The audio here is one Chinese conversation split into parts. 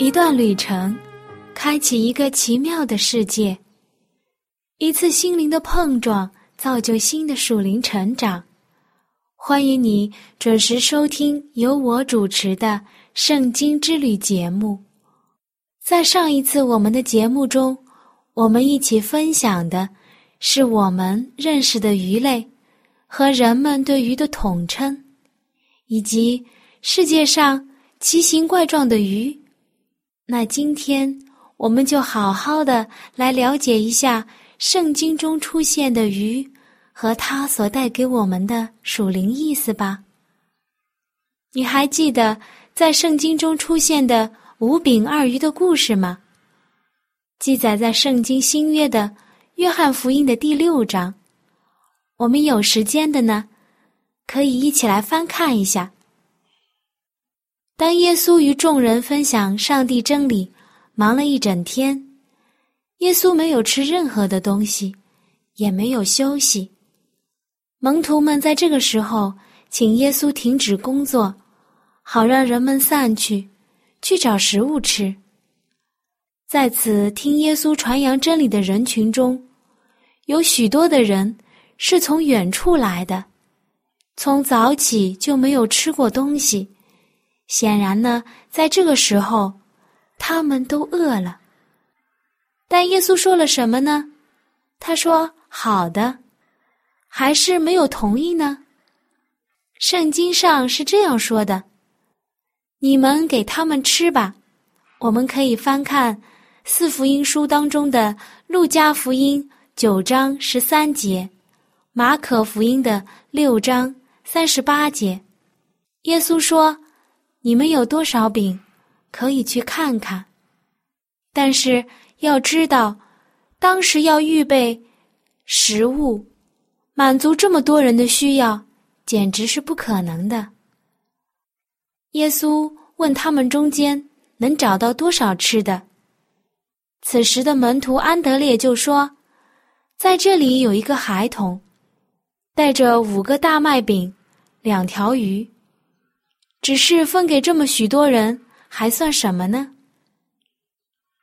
一段旅程，开启一个奇妙的世界；一次心灵的碰撞，造就新的属灵成长。欢迎你准时收听由我主持的《圣经之旅》节目。在上一次我们的节目中，我们一起分享的是我们认识的鱼类和人们对鱼的统称，以及世界上奇形怪状的鱼。那今天我们就好好的来了解一下圣经中出现的鱼和它所带给我们的属灵意思吧。你还记得在圣经中出现的五饼二鱼的故事吗？记载在圣经新约的约翰福音的第六章。我们有时间的呢，可以一起来翻看一下。当耶稣与众人分享上帝真理，忙了一整天，耶稣没有吃任何的东西，也没有休息。门徒们在这个时候请耶稣停止工作，好让人们散去，去找食物吃。在此听耶稣传扬真理的人群中，有许多的人是从远处来的，从早起就没有吃过东西。显然呢，在这个时候，他们都饿了。但耶稣说了什么呢？他说：“好的。”还是没有同意呢？圣经上是这样说的：“你们给他们吃吧。”我们可以翻看四福音书当中的路加福音九章十三节，马可福音的六章三十八节。耶稣说。你们有多少饼，可以去看看。但是要知道，当时要预备食物，满足这么多人的需要，简直是不可能的。耶稣问他们中间能找到多少吃的。此时的门徒安德烈就说：“在这里有一个孩童，带着五个大麦饼，两条鱼。”只是分给这么许多人，还算什么呢？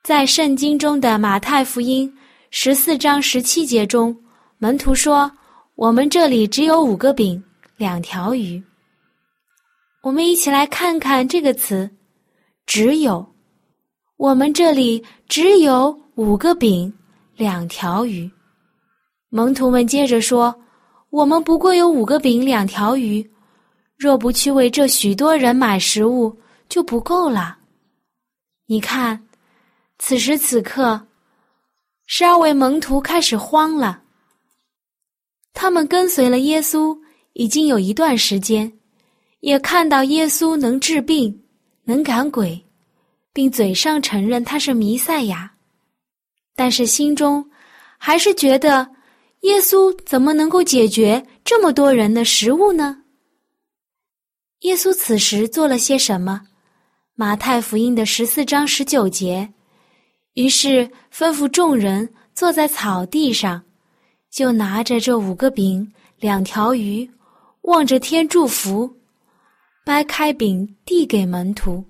在圣经中的马太福音十四章十七节中，门徒说：“我们这里只有五个饼，两条鱼。”我们一起来看看这个词“只有”。我们这里只有五个饼，两条鱼。门徒们接着说：“我们不过有五个饼，两条鱼。”若不去为这许多人买食物，就不够了。你看，此时此刻，十二位门徒开始慌了。他们跟随了耶稣已经有一段时间，也看到耶稣能治病、能赶鬼，并嘴上承认他是弥赛亚，但是心中还是觉得耶稣怎么能够解决这么多人的食物呢？耶稣此时做了些什么？马太福音的十四章十九节，于是吩咐众人坐在草地上，就拿着这五个饼、两条鱼，望着天祝福，掰开饼递给门徒，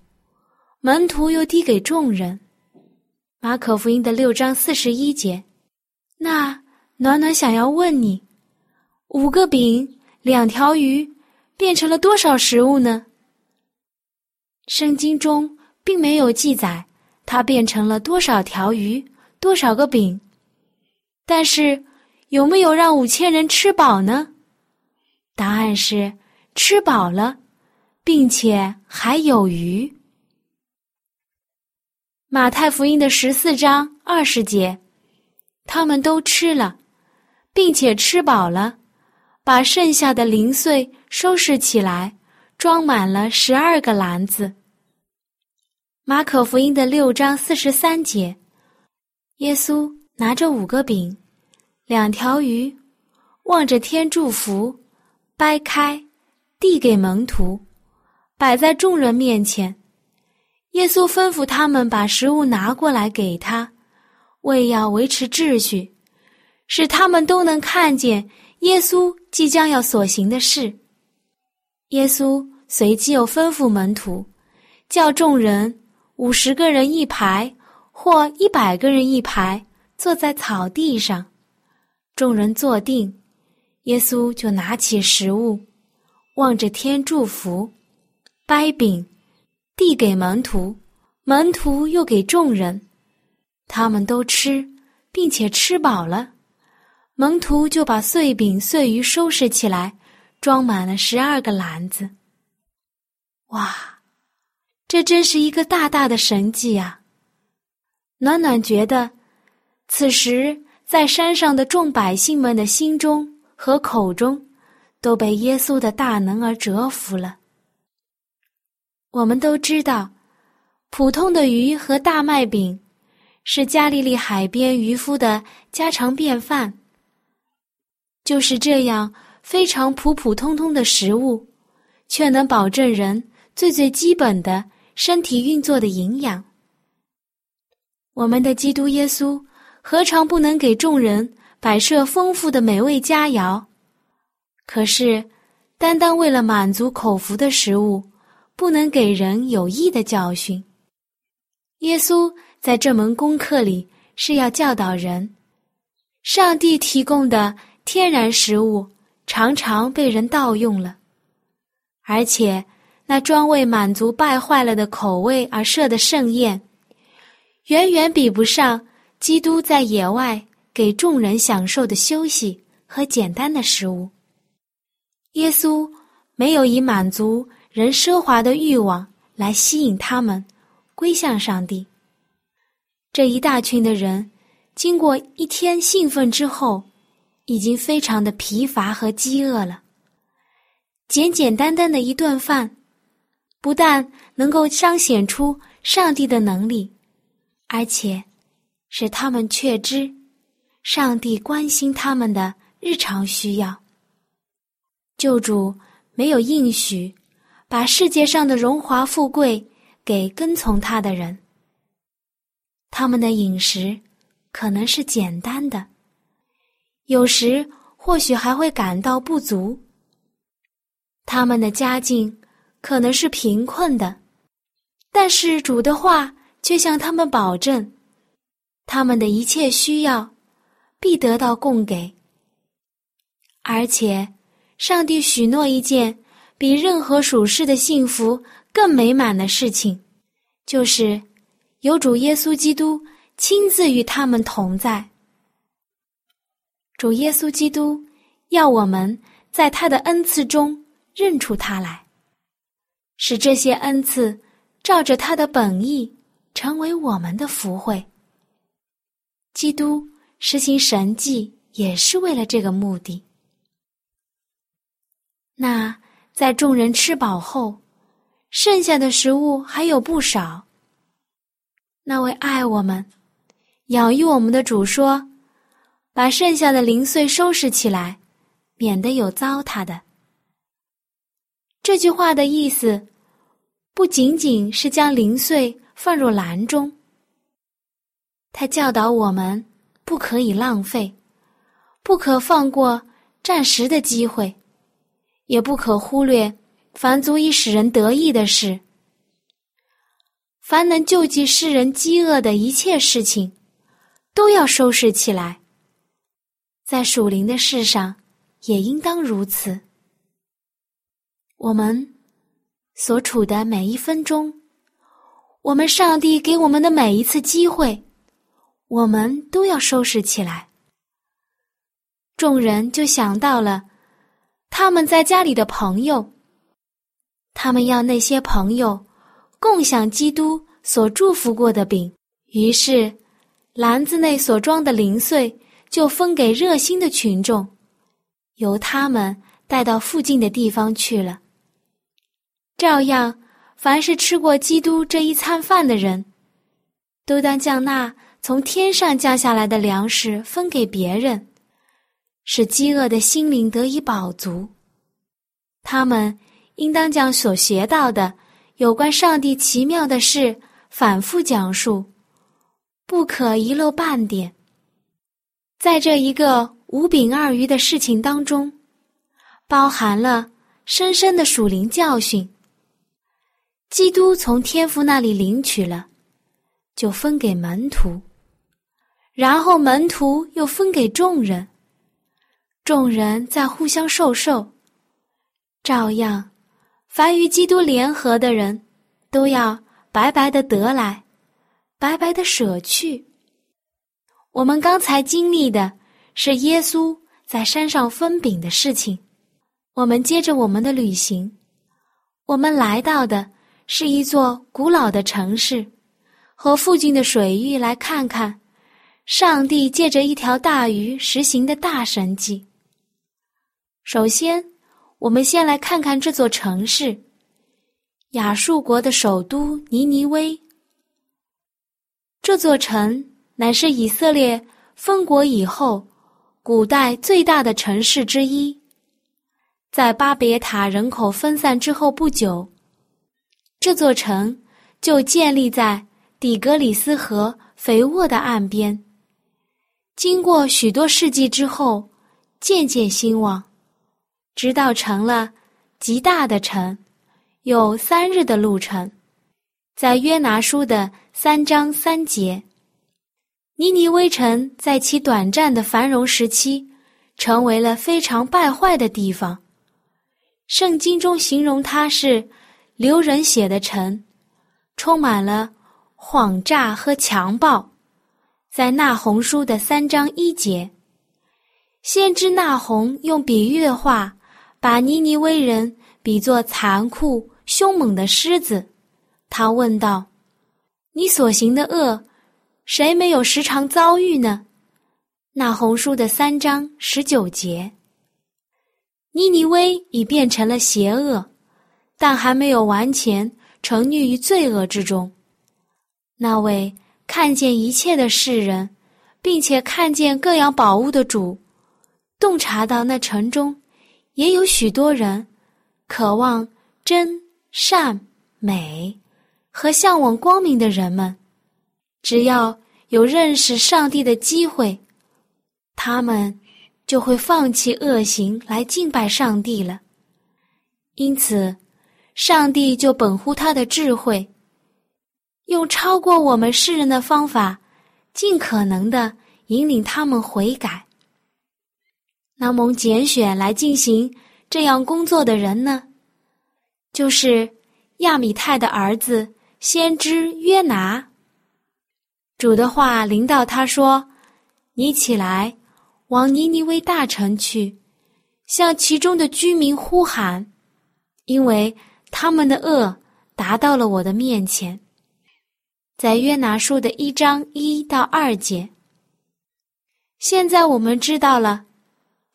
门徒又递给众人。马可福音的六章四十一节，那暖暖想要问你，五个饼、两条鱼。变成了多少食物呢？圣经中并没有记载它变成了多少条鱼、多少个饼，但是有没有让五千人吃饱呢？答案是吃饱了，并且还有余。马太福音的十四章二十节，他们都吃了，并且吃饱了。把剩下的零碎收拾起来，装满了十二个篮子。马可福音的六章四十三节，耶稣拿着五个饼、两条鱼，望着天祝福，掰开，递给门徒，摆在众人面前。耶稣吩咐他们把食物拿过来给他，为要维持秩序，使他们都能看见耶稣即将要所行的事。耶稣随即又吩咐门徒，叫众人。五十个人一排，或一百个人一排，坐在草地上，众人坐定，耶稣就拿起食物，望着天祝福，掰饼，递给门徒，门徒又给众人，他们都吃，并且吃饱了，门徒就把碎饼碎鱼收拾起来，装满了十二个篮子。哇！这真是一个大大的神迹啊！暖暖觉得，此时在山上的众百姓们的心中和口中，都被耶稣的大能而折服了。我们都知道，普通的鱼和大麦饼是加利利海边渔夫的家常便饭。就是这样非常普普通通的食物，却能保证人最最基本的。身体运作的营养，我们的基督耶稣何尝不能给众人摆设丰富的美味佳肴？可是，单单为了满足口福的食物，不能给人有益的教训。耶稣在这门功课里是要教导人：上帝提供的天然食物常常被人盗用了，而且。那专为满足败坏了的口味而设的盛宴，远远比不上基督在野外给众人享受的休息和简单的食物。耶稣没有以满足人奢华的欲望来吸引他们归向上帝。这一大群的人，经过一天兴奋之后，已经非常的疲乏和饥饿了。简简单单的一顿饭。不但能够彰显出上帝的能力，而且使他们确知上帝关心他们的日常需要。救主没有应许把世界上的荣华富贵给跟从他的人，他们的饮食可能是简单的，有时或许还会感到不足。他们的家境。可能是贫困的，但是主的话却向他们保证，他们的一切需要必得到供给。而且，上帝许诺一件比任何属世的幸福更美满的事情，就是有主耶稣基督亲自与他们同在。主耶稣基督要我们在他的恩赐中认出他来。使这些恩赐照着他的本意成为我们的福惠。基督实行神迹也是为了这个目的。那在众人吃饱后，剩下的食物还有不少。那位爱我们、养育我们的主说：“把剩下的零碎收拾起来，免得有糟蹋的。”这句话的意思，不仅仅是将零碎放入篮中。他教导我们不可以浪费，不可放过暂时的机会，也不可忽略凡足以使人得意的事。凡能救济世人饥饿的一切事情，都要收拾起来。在属灵的事上，也应当如此。我们所处的每一分钟，我们上帝给我们的每一次机会，我们都要收拾起来。众人就想到了他们在家里的朋友，他们要那些朋友共享基督所祝福过的饼，于是篮子内所装的零碎就分给热心的群众，由他们带到附近的地方去了。照样，凡是吃过基督这一餐饭的人，都当将那从天上降下来的粮食分给别人，使饥饿的心灵得以饱足。他们应当将所学到的有关上帝奇妙的事反复讲述，不可遗漏半点。在这一个五饼二鱼的事情当中，包含了深深的属灵教训。基督从天父那里领取了，就分给门徒，然后门徒又分给众人，众人再互相授受。照样，凡与基督联合的人，都要白白的得来，白白的舍去。我们刚才经历的是耶稣在山上分饼的事情。我们接着我们的旅行，我们来到的是一座古老的城市，和附近的水域来看看上帝借着一条大鱼实行的大神迹。首先。我们先来看看这座城市——亚述国的首都尼尼微。这座城乃是以色列分国以后古代最大的城市之一。在巴别塔人口分散之后不久，这座城就建立在底格里斯河肥沃的岸边。经过许多世纪之后，渐渐兴旺。直到成了极大的城，有三日的路程，在约拿书的三章三节，尼尼微城在其短暂的繁荣时期，成为了非常败坏的地方。圣经中形容它是流人血的城，充满了谎诈和强暴。在那红书的三章一节，先知那红用比喻的话。把尼尼微人比作残酷凶猛的狮子，他问道：“你所行的恶，谁没有时常遭遇呢？”那红书的三章十九节，尼尼微已变成了邪恶，但还没有完全沉溺于罪恶之中。那位看见一切的世人，并且看见各样宝物的主，洞察到那城中。也有许多人渴望真善美和向往光明的人们，只要有认识上帝的机会，他们就会放弃恶行来敬拜上帝了。因此，上帝就本乎他的智慧，用超过我们世人的方法，尽可能的引领他们悔改。那蒙拣选来进行这样工作的人呢，就是亚米泰的儿子先知约拿。主的话临到他说：“你起来，往尼尼微大城去，向其中的居民呼喊，因为他们的恶达到了我的面前。”在约拿书的一章一到二节。现在我们知道了。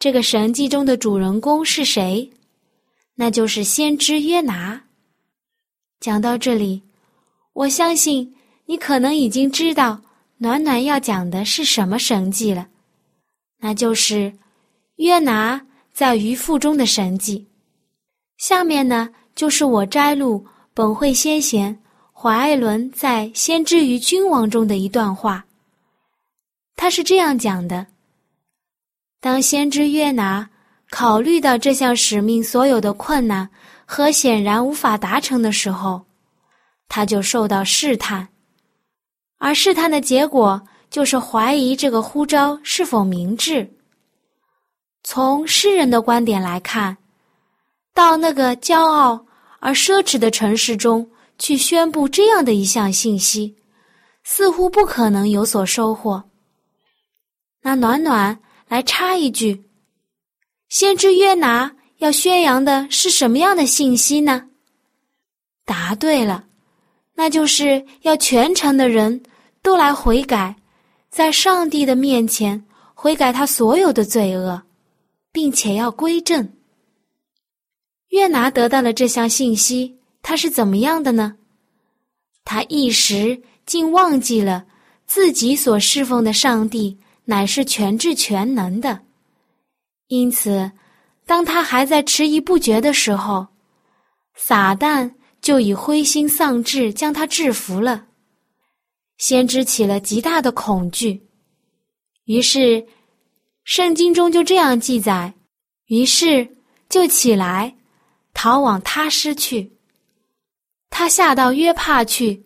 这个神迹中的主人公是谁？那就是先知约拿。讲到这里，我相信你可能已经知道暖暖要讲的是什么神迹了，那就是约拿在鱼腹中的神迹。下面呢，就是我摘录本会先贤华爱伦在《先知与君王》中的一段话，他是这样讲的。当先知约拿考虑到这项使命所有的困难和显然无法达成的时候，他就受到试探，而试探的结果就是怀疑这个呼召是否明智。从诗人的观点来看，到那个骄傲而奢侈的城市中去宣布这样的一项信息，似乎不可能有所收获。那暖暖。来插一句，先知约拿要宣扬的是什么样的信息呢？答对了，那就是要全城的人都来悔改，在上帝的面前悔改他所有的罪恶，并且要归正。约拿得到了这项信息，他是怎么样的呢？他一时竟忘记了自己所侍奉的上帝乃是全智全能的，因此，当他还在迟疑不决的时候，撒旦就以灰心丧志将他制服了。先知起了极大的恐惧，于是，圣经中就这样记载：于是就起来，逃往他施去。他下到约帕去，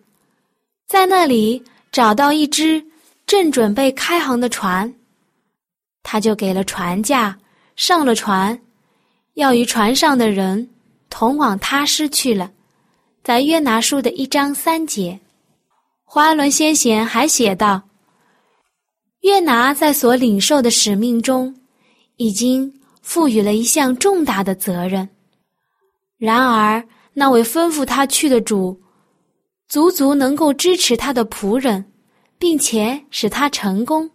在那里找到一只正准备开航的船，他就给了船价，上了船，要与船上的人同往他施去了。在约拿书的一章三节。华伦先贤还写道：“约拿在所领受的使命中，已经赋予了一项重大的责任。然而，那位吩咐他去的主，足足能够支持他的仆人，并且使他成功。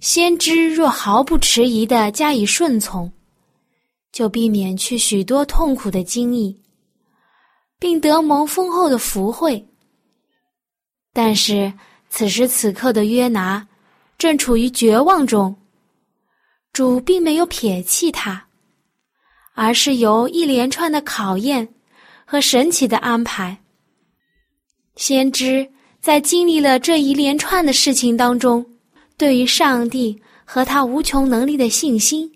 先知若毫不迟疑的加以顺从，就避免去许多痛苦的经历，并得蒙丰厚的福惠。”但是此时此刻的约拿正处于绝望中，主并没有撇弃他，而是由一连串的考验和神奇的安排。先知在经历了这一连串的事情当中，对于上帝和他无穷能力的信心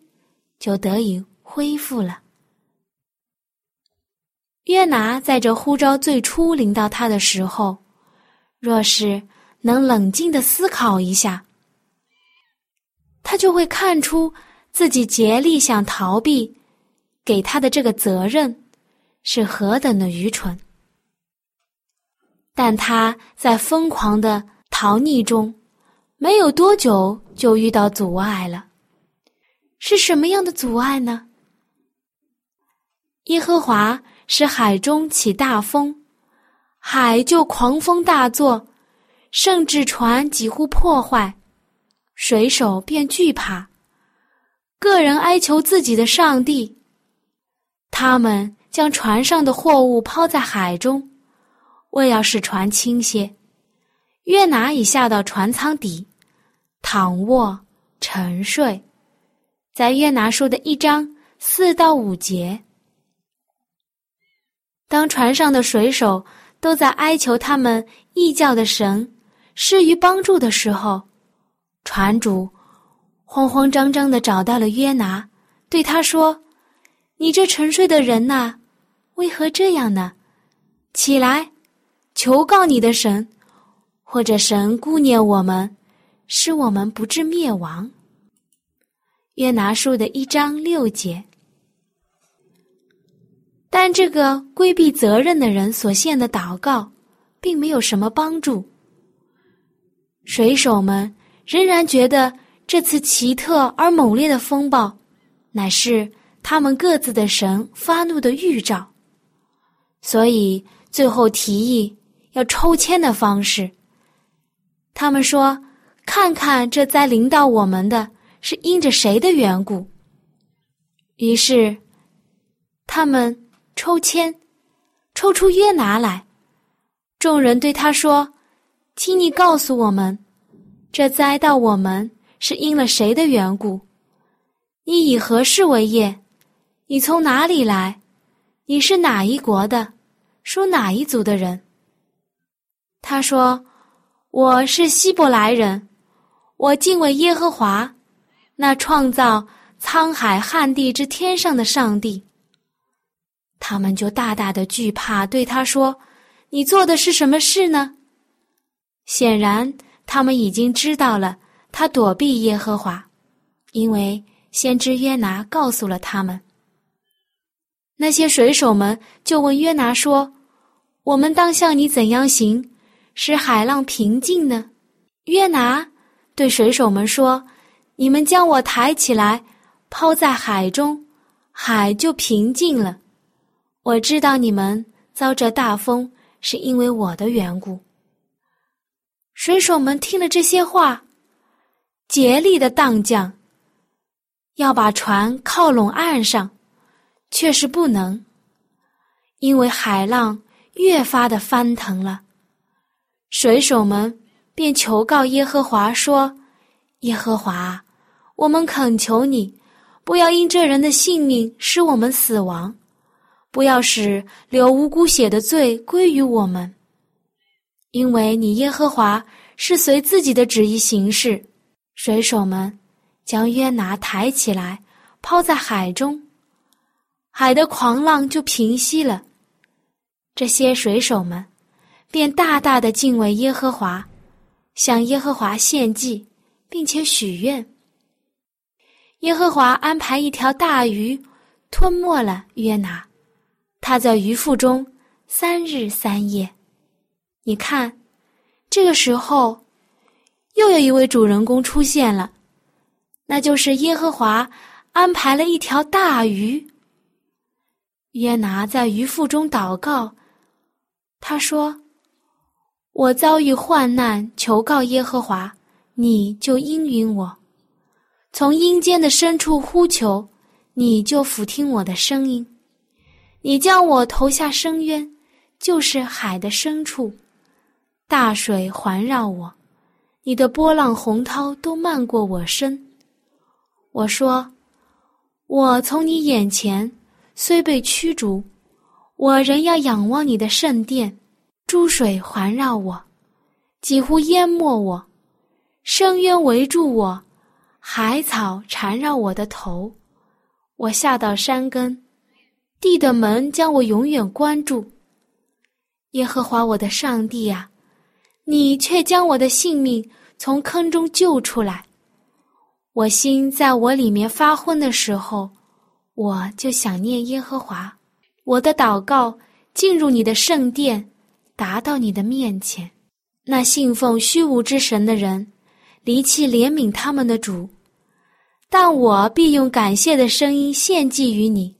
就得以恢复了。约拿在这呼召最初临到他的时候。若是能冷静的思考一下，他就会看出自己竭力想逃避给他的这个责任是何等的愚蠢。但他在疯狂的逃匿中，没有多久就遇到阻碍了。是什么样的阻碍呢？耶和华使海中起大风。海就狂风大作，甚至船几乎破坏，水手便惧怕，个人哀求自己的上帝。他们将船上的货物抛在海中，为要使船倾斜。约拿已下到船舱底，躺卧沉睡，在约拿书的一章四到五节。当船上的水手。都在哀求他们异教的神施于帮助的时候，船主慌慌张张的找到了约拿，对他说：“你这沉睡的人呐，为何这样呢？起来，求告你的神，或者神顾念我们，使我们不致灭亡。”约拿书的一章六节。但这个规避责任的人所献的祷告，并没有什么帮助。水手们仍然觉得这次奇特而猛烈的风暴，乃是他们各自的神发怒的预兆，所以最后提议要抽签的方式。他们说：“看看这灾临到我们的是因着谁的缘故。”于是，他们。抽签，抽出约拿来。众人对他说：“请你告诉我们，这灾到我们是因了谁的缘故？你以何事为业？你从哪里来？你是哪一国的？属哪一族的人？”他说：“我是希伯来人，我敬畏耶和华，那创造沧海旱地之天上的上帝。”他们就大大的惧怕，对他说：“你做的是什么事呢？”显然，他们已经知道了他躲避耶和华，因为先知约拿告诉了他们。那些水手们就问约拿说：“我们当向你怎样行，使海浪平静呢？”约拿对水手们说：“你们将我抬起来，抛在海中，海就平静了。”我知道你们遭这大风是因为我的缘故。水手们听了这些话，竭力的荡桨，要把船靠拢岸上，却是不能，因为海浪越发的翻腾了。水手们便求告耶和华说：“耶和华，我们恳求你，不要因这人的性命使我们死亡，不要使流无辜血的罪归于我们，因为你耶和华是随自己的旨意行事。”水手们将约拿抬起来，抛在海中，海的狂浪就平息了。这些水手们。便大大的敬畏耶和华，向耶和华献祭，并且许愿。耶和华安排一条大鱼吞没了约拿，他在鱼腹中三日三夜。你看，这个时候又有一位主人公出现了，那就是耶和华安排了一条大鱼。约拿在鱼腹中祷告，他说。我遭遇患难，求告耶和华，你就应允我；从阴间的深处呼求，你就俯听我的声音。你将我投下深渊，就是海的深处，大水环绕我，你的波浪洪涛都漫过我身。我说：我从你眼前虽被驱逐，我仍要仰望你的圣殿。珠水环绕我，几乎淹没我；深渊围住我，海草缠绕我的头。我下到山根，地的门将我永远关住。耶和华我的上帝啊，你却将我的性命从坑中救出来。我心在我里面发昏的时候，我就想念耶和华。我的祷告进入你的圣殿。达到你的面前，那信奉虚无之神的人，离弃怜悯他们的主，但我必用感谢的声音献祭于你。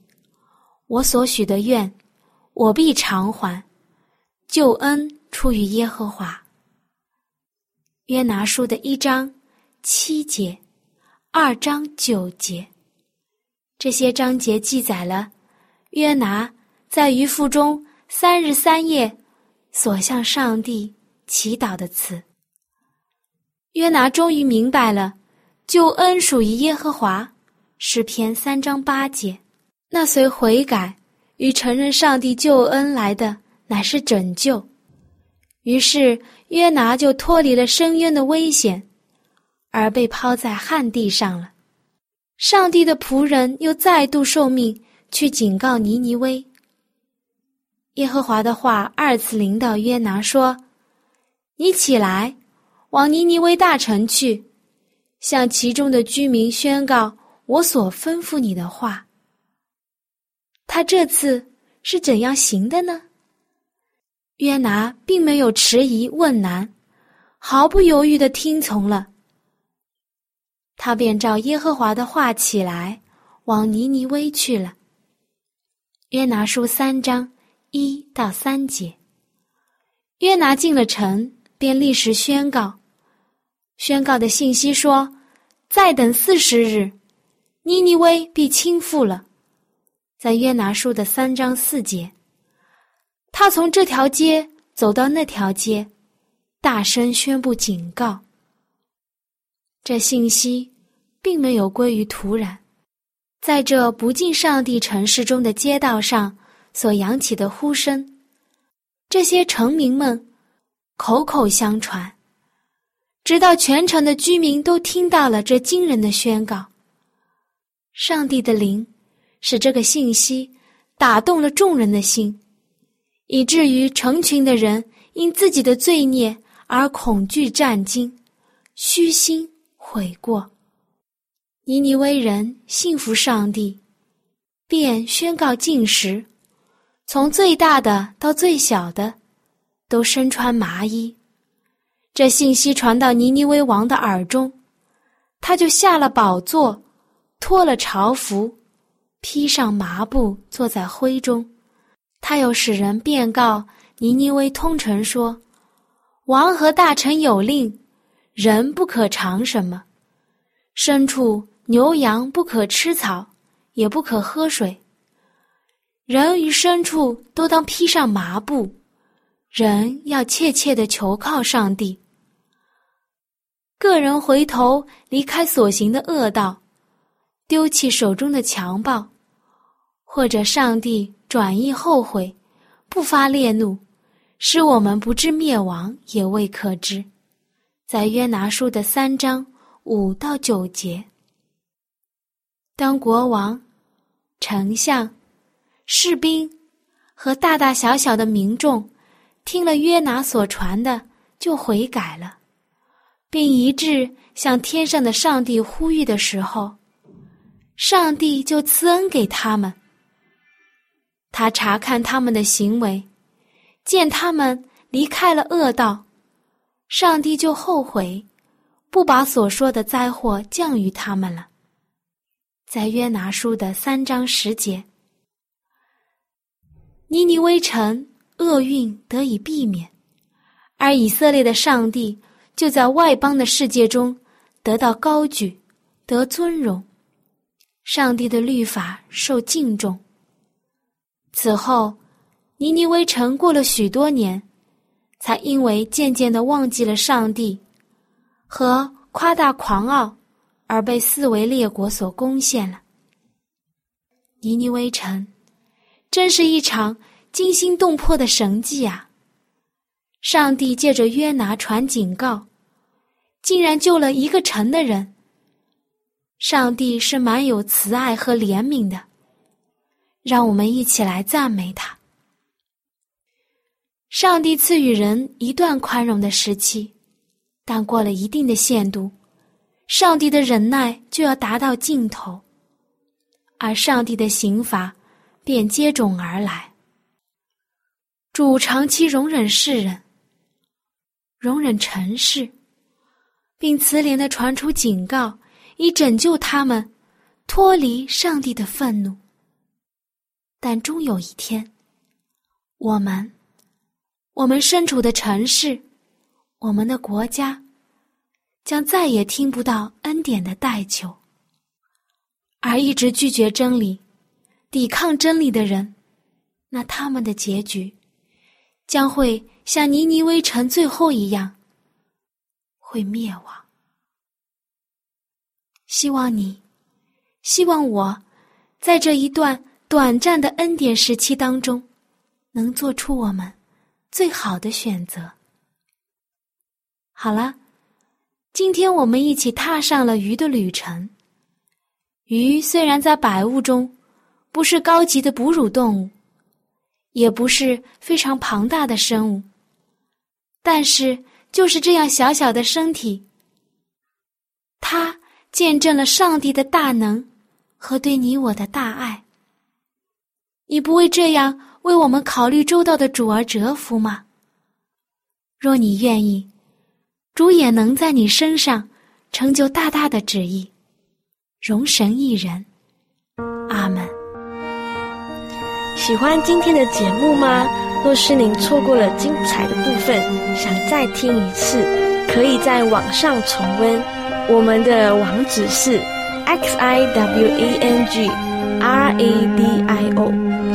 我所许的愿，我必偿还。救恩出于耶和华。约拿书的一章七节，二章九节，这些章节记载了约拿在鱼腹中三日三夜。所向上帝祈祷的词。约拿终于明白了，救恩属于耶和华。诗篇三章八节。那随悔改与承认上帝救恩来的，乃是拯救。于是约拿就脱离了深渊的危险，而被抛在旱地上了。上帝的仆人又再度受命去警告尼尼微。耶和华的话二次临到约拿说：“你起来，往尼尼微大城去，向其中的居民宣告我所吩咐你的话。”他这次是怎样行的呢？约拿并没有迟疑问难，毫不犹豫的听从了。他便照耶和华的话起来，往尼尼微去了。约拿书三章。一到三节，约拿进了城，便立时宣告。宣告的信息说：“再等四十日，尼尼微必倾覆了。”在约拿书的三章四节，他从这条街走到那条街，大声宣布警告。这信息并没有归于突然，在这不敬上帝城市中的街道上。所扬起的呼声，这些臣民们口口相传，直到全城的居民都听到了这惊人的宣告。上帝的灵使这个信息打动了众人的心，以至于成群的人因自己的罪孽而恐惧战惊，虚心悔过。尼尼微人信服上帝，便宣告禁食。从最大的到最小的，都身穿麻衣。这信息传到尼尼微王的耳中，他就下了宝座，脱了朝服，披上麻布，坐在灰中。他又使人便告尼尼微通臣说：“王和大臣有令，人不可尝什么，牲畜牛羊不可吃草，也不可喝水。”人与牲畜都当披上麻布，人要切切的求靠上帝。个人回头离开所行的恶道，丢弃手中的强暴，或者上帝转意后悔，不发烈怒，使我们不致灭亡，也未可知。在约拿书的三章五到九节，当国王、丞相、士兵和大大小小的民众听了约拿所传的，就悔改了。并一致向天上的上帝呼吁的时候，上帝就赐恩给他们。他查看他们的行为，见他们离开了恶道，上帝就后悔，不把所说的灾祸降于他们了。在约拿书的三章十节，尼尼微城厄运得以避免，而以色列的上帝。就在外邦的世界中得到高举，得尊荣，上帝的律法受敬重。此后，尼尼微城过了许多年，才因为渐渐的忘记了上帝和夸大狂傲，而被四维列国所攻陷了。尼尼微城，真是一场惊心动魄的神迹啊！上帝借着约拿传警告，竟然救了一个城的人。上帝是蛮有慈爱和怜悯的，让我们一起来赞美他。上帝赐予人一段宽容的时期，但过了一定的限度，上帝的忍耐就要达到尽头，而上帝的刑罚便接踵而来。主长期容忍世人。容忍尘世，并慈怜的传出警告，以拯救他们脱离上帝的愤怒。但终有一天，我们，我们身处的城市，我们的国家，将再也听不到恩典的代求。而一直拒绝真理、抵抗真理的人，那他们的结局，将会。像尼尼微城最后一样，会灭亡。希望你，希望我，在这一段短暂的恩典时期当中，能做出我们最好的选择。好了，今天我们一起踏上了鱼的旅程。鱼虽然在百物中不是高级的哺乳动物，也不是非常庞大的生物。但是，就是这样小小的身体，它见证了上帝的大能和对你我的大爱。你不为这样为我们考虑周到的主而折服吗？若你愿意，主也能在你身上成就大大的旨意，容神一人。阿门。喜欢今天的节目吗？若是您错过了精彩的部分，想再听一次，可以在网上重温。我们的网址是 x i w a n g r a d i o